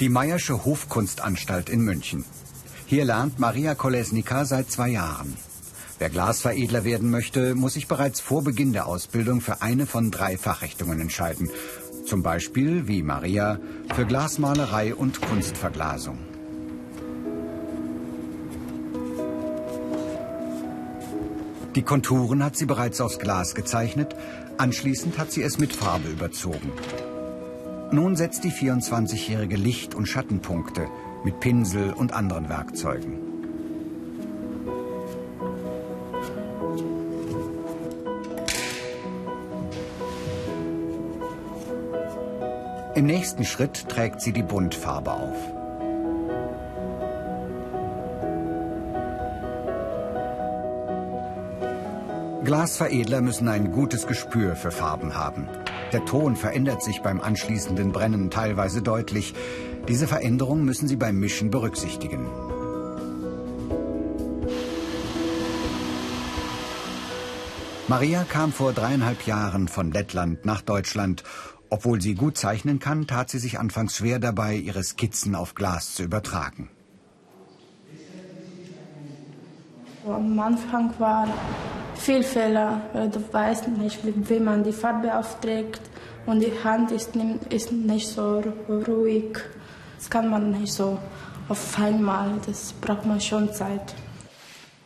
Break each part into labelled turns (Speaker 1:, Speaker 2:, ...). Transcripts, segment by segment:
Speaker 1: Die Meyersche Hofkunstanstalt in München. Hier lernt Maria Kolesnika seit zwei Jahren. Wer Glasveredler werden möchte, muss sich bereits vor Beginn der Ausbildung für eine von drei Fachrichtungen entscheiden. Zum Beispiel, wie Maria, für Glasmalerei und Kunstverglasung. Die Konturen hat sie bereits aus Glas gezeichnet, anschließend hat sie es mit Farbe überzogen. Nun setzt die 24-jährige Licht- und Schattenpunkte mit Pinsel und anderen Werkzeugen. Im nächsten Schritt trägt sie die Buntfarbe auf. Glasveredler müssen ein gutes Gespür für Farben haben. Der Ton verändert sich beim anschließenden Brennen teilweise deutlich. Diese Veränderung müssen Sie beim Mischen berücksichtigen. Maria kam vor dreieinhalb Jahren von Lettland nach Deutschland. Obwohl sie gut zeichnen kann, tat sie sich anfangs schwer dabei, ihre Skizzen auf Glas zu übertragen.
Speaker 2: Am Anfang war viel Fehler. Du weißt nicht, wie man die Farbe aufträgt und die Hand ist, ist nicht so ruhig. Das kann man nicht so auf einmal. Das braucht man schon Zeit.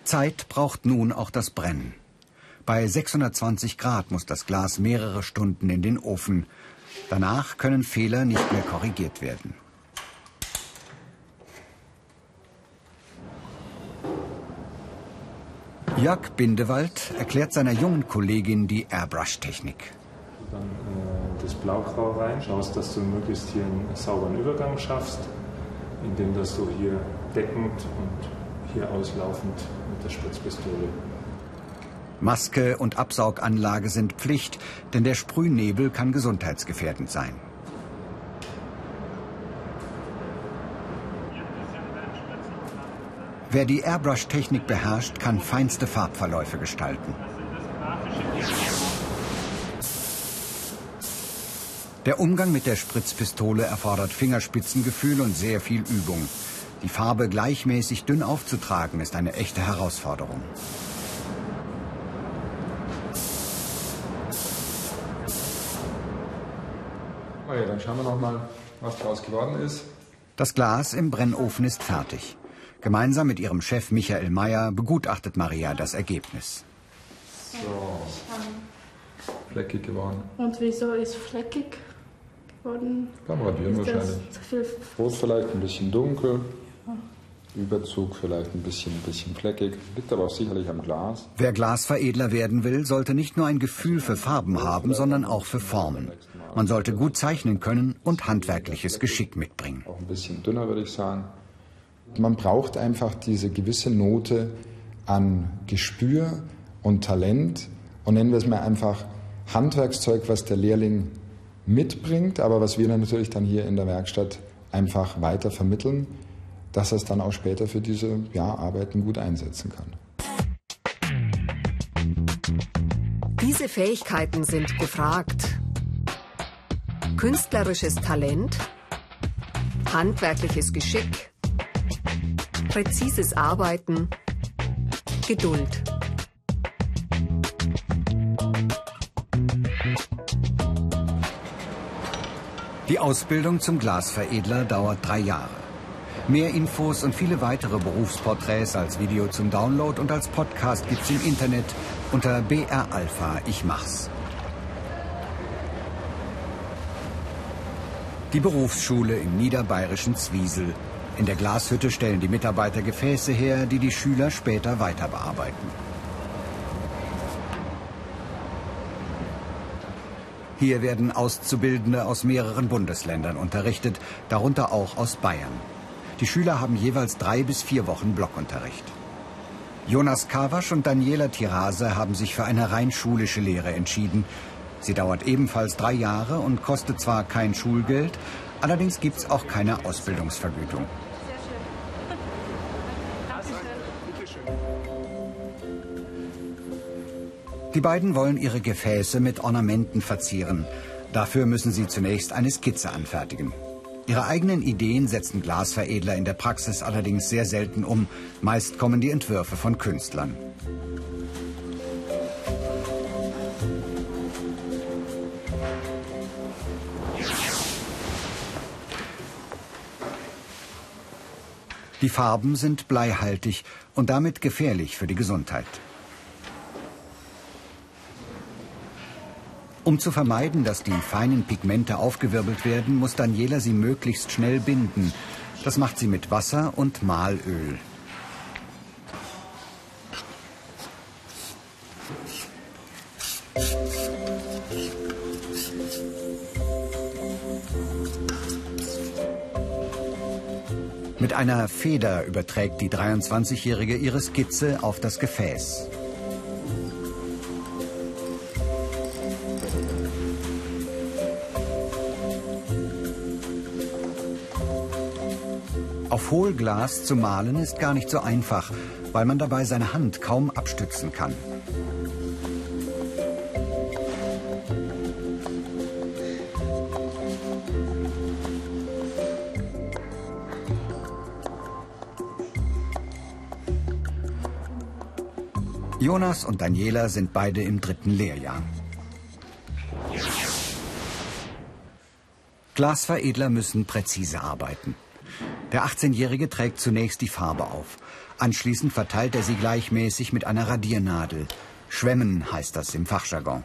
Speaker 1: Zeit braucht nun auch das Brennen. Bei 620 Grad muss das Glas mehrere Stunden in den Ofen. Danach können Fehler nicht mehr korrigiert werden. Jörg Bindewald erklärt seiner jungen Kollegin die Airbrush-Technik.
Speaker 3: Dann äh, das Blaugrau rein, schaust, dass du möglichst hier einen sauberen Übergang schaffst, indem dass du hier deckend und hier auslaufend mit der Spritzpistole.
Speaker 1: Maske und Absauganlage sind Pflicht, denn der Sprühnebel kann gesundheitsgefährdend sein. Wer die Airbrush-Technik beherrscht, kann feinste Farbverläufe gestalten. Der Umgang mit der Spritzpistole erfordert Fingerspitzengefühl und sehr viel Übung. Die Farbe gleichmäßig dünn aufzutragen, ist eine echte Herausforderung.
Speaker 4: Okay, dann schauen wir noch mal, was daraus geworden ist.
Speaker 1: Das Glas im Brennofen ist fertig. Gemeinsam mit ihrem Chef Michael Meyer begutachtet Maria das Ergebnis.
Speaker 4: So. Fleckig geworden.
Speaker 2: Und wieso ist fleckig geworden?
Speaker 4: Beim Radieren wahrscheinlich. Rot vielleicht ein bisschen dunkel. Überzug vielleicht ein bisschen, ein bisschen fleckig. Liegt aber auch sicherlich am Glas.
Speaker 1: Wer Glasveredler werden will, sollte nicht nur ein Gefühl für Farben haben, sondern auch für Formen. Man sollte gut zeichnen können und handwerkliches Geschick mitbringen.
Speaker 4: Auch ein bisschen dünner, würde ich sagen. Man braucht einfach diese gewisse Note an Gespür und Talent und nennen wir es mal einfach Handwerkszeug, was der Lehrling mitbringt, aber was wir dann natürlich dann hier in der Werkstatt einfach weiter vermitteln, dass er es dann auch später für diese ja, Arbeiten gut einsetzen kann.
Speaker 5: Diese Fähigkeiten sind gefragt. Künstlerisches Talent, handwerkliches Geschick, präzises Arbeiten, Geduld.
Speaker 1: Die Ausbildung zum Glasveredler dauert drei Jahre. Mehr Infos und viele weitere Berufsporträts als Video zum Download und als Podcast gibt's im Internet unter BR Alpha Ich mach's. Die Berufsschule im niederbayerischen Zwiesel. In der Glashütte stellen die Mitarbeiter Gefäße her, die die Schüler später weiter bearbeiten. Hier werden Auszubildende aus mehreren Bundesländern unterrichtet, darunter auch aus Bayern. Die Schüler haben jeweils drei bis vier Wochen Blockunterricht. Jonas Kawasch und Daniela Tirase haben sich für eine rein schulische Lehre entschieden. Sie dauert ebenfalls drei Jahre und kostet zwar kein Schulgeld, allerdings gibt es auch keine Ausbildungsvergütung. Die beiden wollen ihre Gefäße mit Ornamenten verzieren. Dafür müssen sie zunächst eine Skizze anfertigen. Ihre eigenen Ideen setzen Glasveredler in der Praxis allerdings sehr selten um. Meist kommen die Entwürfe von Künstlern. Die Farben sind bleihaltig und damit gefährlich für die Gesundheit. Um zu vermeiden, dass die feinen Pigmente aufgewirbelt werden, muss Daniela sie möglichst schnell binden. Das macht sie mit Wasser und Malöl. Mit einer Feder überträgt die 23-Jährige ihre Skizze auf das Gefäß. Auf Hohlglas zu malen ist gar nicht so einfach, weil man dabei seine Hand kaum abstützen kann. Jonas und Daniela sind beide im dritten Lehrjahr. Glasveredler müssen präzise arbeiten. Der 18-Jährige trägt zunächst die Farbe auf. Anschließend verteilt er sie gleichmäßig mit einer Radiernadel. Schwemmen heißt das im Fachjargon.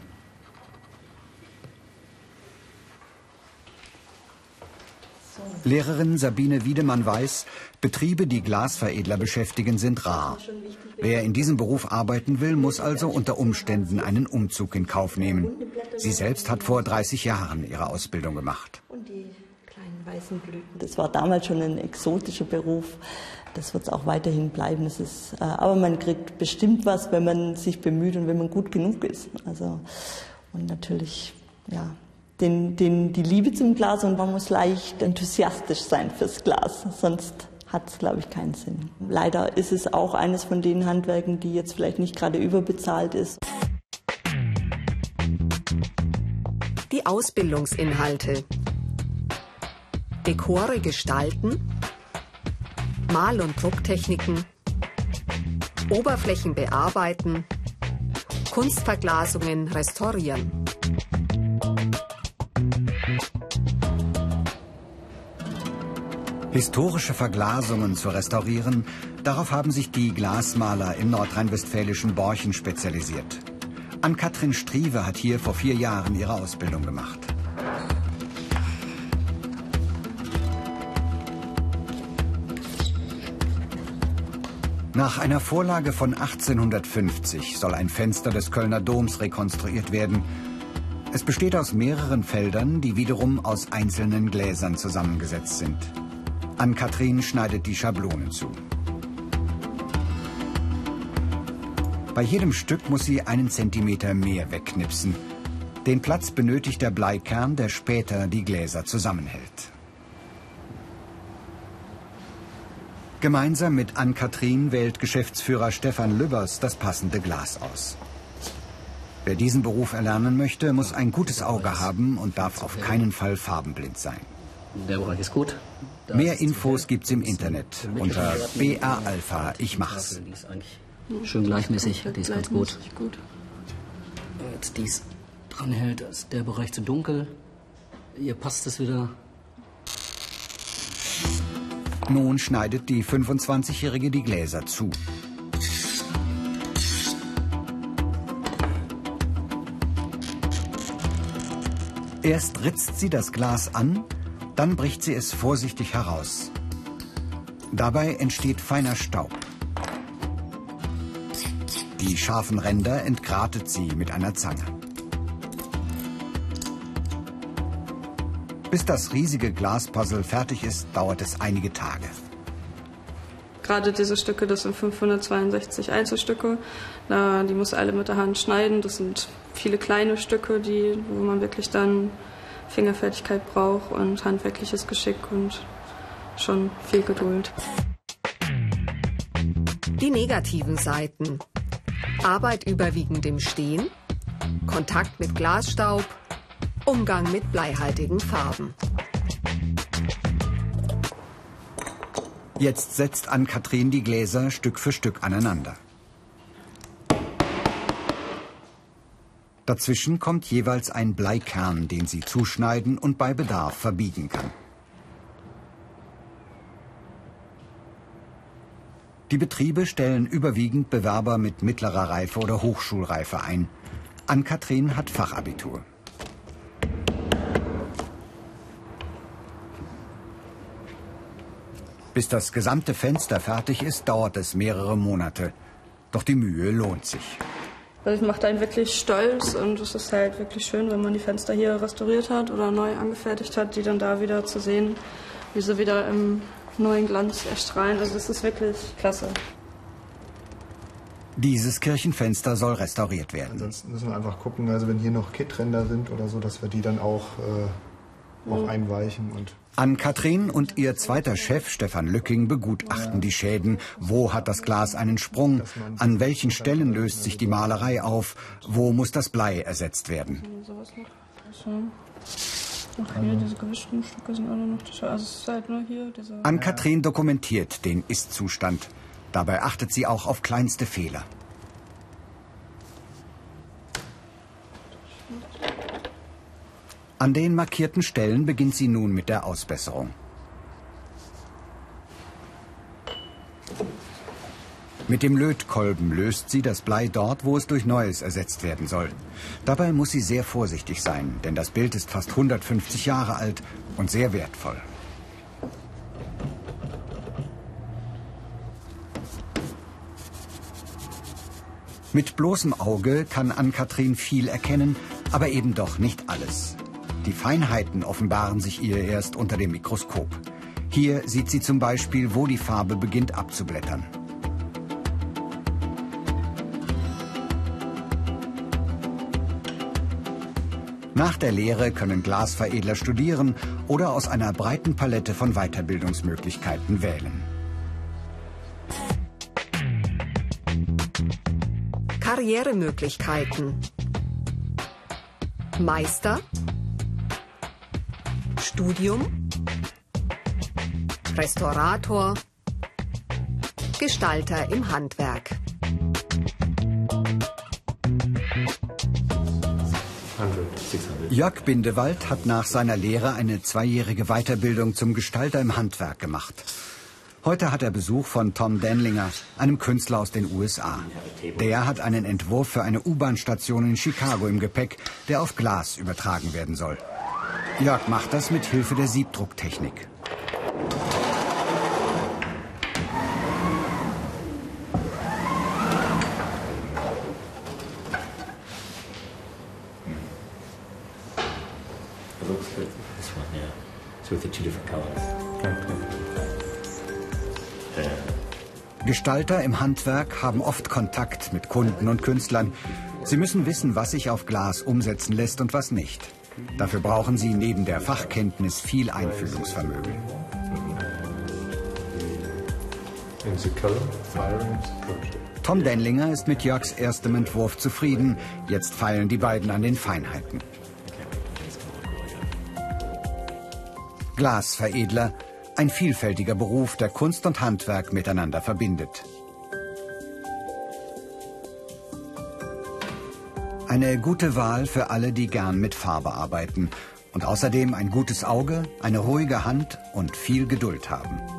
Speaker 1: Lehrerin Sabine Wiedemann weiß, Betriebe, die Glasveredler beschäftigen, sind rar. Wer in diesem Beruf arbeiten will, muss also unter Umständen einen Umzug in Kauf nehmen. Sie selbst hat vor 30 Jahren ihre Ausbildung gemacht.
Speaker 6: Weißen Blüten. Das war damals schon ein exotischer Beruf. Das wird es auch weiterhin bleiben. Das ist, äh, aber man kriegt bestimmt was, wenn man sich bemüht und wenn man gut genug ist. Also, und natürlich, ja, den, den, die Liebe zum Glas und man muss leicht enthusiastisch sein fürs Glas, sonst hat es, glaube ich, keinen Sinn. Leider ist es auch eines von den Handwerken, die jetzt vielleicht nicht gerade überbezahlt ist.
Speaker 5: Die Ausbildungsinhalte. Dekore gestalten, Mal- und Drucktechniken, Oberflächen bearbeiten, Kunstverglasungen restaurieren.
Speaker 1: Historische Verglasungen zu restaurieren, darauf haben sich die Glasmaler im nordrhein-westfälischen Borchen spezialisiert. Ann-Kathrin Striewe hat hier vor vier Jahren ihre Ausbildung gemacht. Nach einer Vorlage von 1850 soll ein Fenster des Kölner Doms rekonstruiert werden. Es besteht aus mehreren Feldern, die wiederum aus einzelnen Gläsern zusammengesetzt sind. Ann-Kathrin schneidet die Schablonen zu. Bei jedem Stück muss sie einen Zentimeter mehr wegknipsen. Den Platz benötigt der Bleikern, der später die Gläser zusammenhält. Gemeinsam mit Ann-Kathrin wählt Geschäftsführer Stefan Lübbers das passende Glas aus. Wer diesen Beruf erlernen möchte, muss ein gutes Auge haben und darf auf keinen Fall farbenblind sein.
Speaker 7: Der Bereich ist gut.
Speaker 1: Mehr Infos gibt's im Internet unter BA Alpha. Ich mach's.
Speaker 7: Die ist eigentlich schön gleichmäßig. Die ist ganz gut. Jetzt dies dranhält, ist der Bereich zu dunkel. Hier passt es wieder.
Speaker 1: Nun schneidet die 25-Jährige die Gläser zu. Erst ritzt sie das Glas an, dann bricht sie es vorsichtig heraus. Dabei entsteht feiner Staub. Die scharfen Ränder entgratet sie mit einer Zange. Bis das riesige Glaspuzzle fertig ist, dauert es einige Tage.
Speaker 8: Gerade diese Stücke, das sind 562 Einzelstücke. Die muss alle mit der Hand schneiden. Das sind viele kleine Stücke, die, wo man wirklich dann Fingerfertigkeit braucht und handwerkliches Geschick und schon viel Geduld.
Speaker 5: Die negativen Seiten. Arbeit überwiegend im Stehen, Kontakt mit Glasstaub, Umgang mit bleihaltigen Farben.
Speaker 1: Jetzt setzt Ann-Kathrin die Gläser Stück für Stück aneinander. Dazwischen kommt jeweils ein Bleikern, den sie zuschneiden und bei Bedarf verbiegen kann. Die Betriebe stellen überwiegend Bewerber mit mittlerer Reife oder Hochschulreife ein. Ann-Kathrin hat Fachabitur. Bis das gesamte Fenster fertig ist, dauert es mehrere Monate. Doch die Mühe lohnt sich.
Speaker 8: Das macht einen wirklich stolz und es ist halt wirklich schön, wenn man die Fenster hier restauriert hat oder neu angefertigt hat, die dann da wieder zu sehen, wie sie wieder im neuen Glanz erstrahlen. Also das ist wirklich klasse.
Speaker 1: Dieses Kirchenfenster soll restauriert werden.
Speaker 9: Ansonsten müssen wir einfach gucken, also wenn hier noch Kittränder sind oder so, dass wir die dann auch, äh, auch einweichen und
Speaker 1: Ann-Kathrin und ihr zweiter Chef Stefan Lücking begutachten die Schäden. Wo hat das Glas einen Sprung? An welchen Stellen löst sich die Malerei auf? Wo muss das Blei ersetzt werden? Ann-Kathrin dokumentiert den Ist-Zustand. Dabei achtet sie auch auf kleinste Fehler. An den markierten Stellen beginnt sie nun mit der Ausbesserung. Mit dem Lötkolben löst sie das Blei dort, wo es durch Neues ersetzt werden soll. Dabei muss sie sehr vorsichtig sein, denn das Bild ist fast 150 Jahre alt und sehr wertvoll. Mit bloßem Auge kann Ann-Kathrin viel erkennen, aber eben doch nicht alles. Die Feinheiten offenbaren sich ihr erst unter dem Mikroskop. Hier sieht sie zum Beispiel, wo die Farbe beginnt abzublättern. Nach der Lehre können Glasveredler studieren oder aus einer breiten Palette von Weiterbildungsmöglichkeiten wählen.
Speaker 5: Karrieremöglichkeiten. Meister, Studium, Restaurator, Gestalter im Handwerk.
Speaker 1: Jörg Bindewald hat nach seiner Lehre eine zweijährige Weiterbildung zum Gestalter im Handwerk gemacht. Heute hat er Besuch von Tom Denlinger, einem Künstler aus den USA. Der hat einen Entwurf für eine U-Bahn-Station in Chicago im Gepäck, der auf Glas übertragen werden soll. Jörg macht das mit Hilfe der Siebdrucktechnik. Gestalter im Handwerk haben oft Kontakt mit Kunden und Künstlern. Sie müssen wissen, was sich auf Glas umsetzen lässt und was nicht. Dafür brauchen sie neben der Fachkenntnis viel Einfühlungsvermögen. Tom Denlinger ist mit Jörgs erstem Entwurf zufrieden. Jetzt feilen die beiden an den Feinheiten. Glasveredler, ein vielfältiger Beruf, der Kunst und Handwerk miteinander verbindet. Eine gute Wahl für alle, die gern mit Farbe arbeiten und außerdem ein gutes Auge, eine ruhige Hand und viel Geduld haben.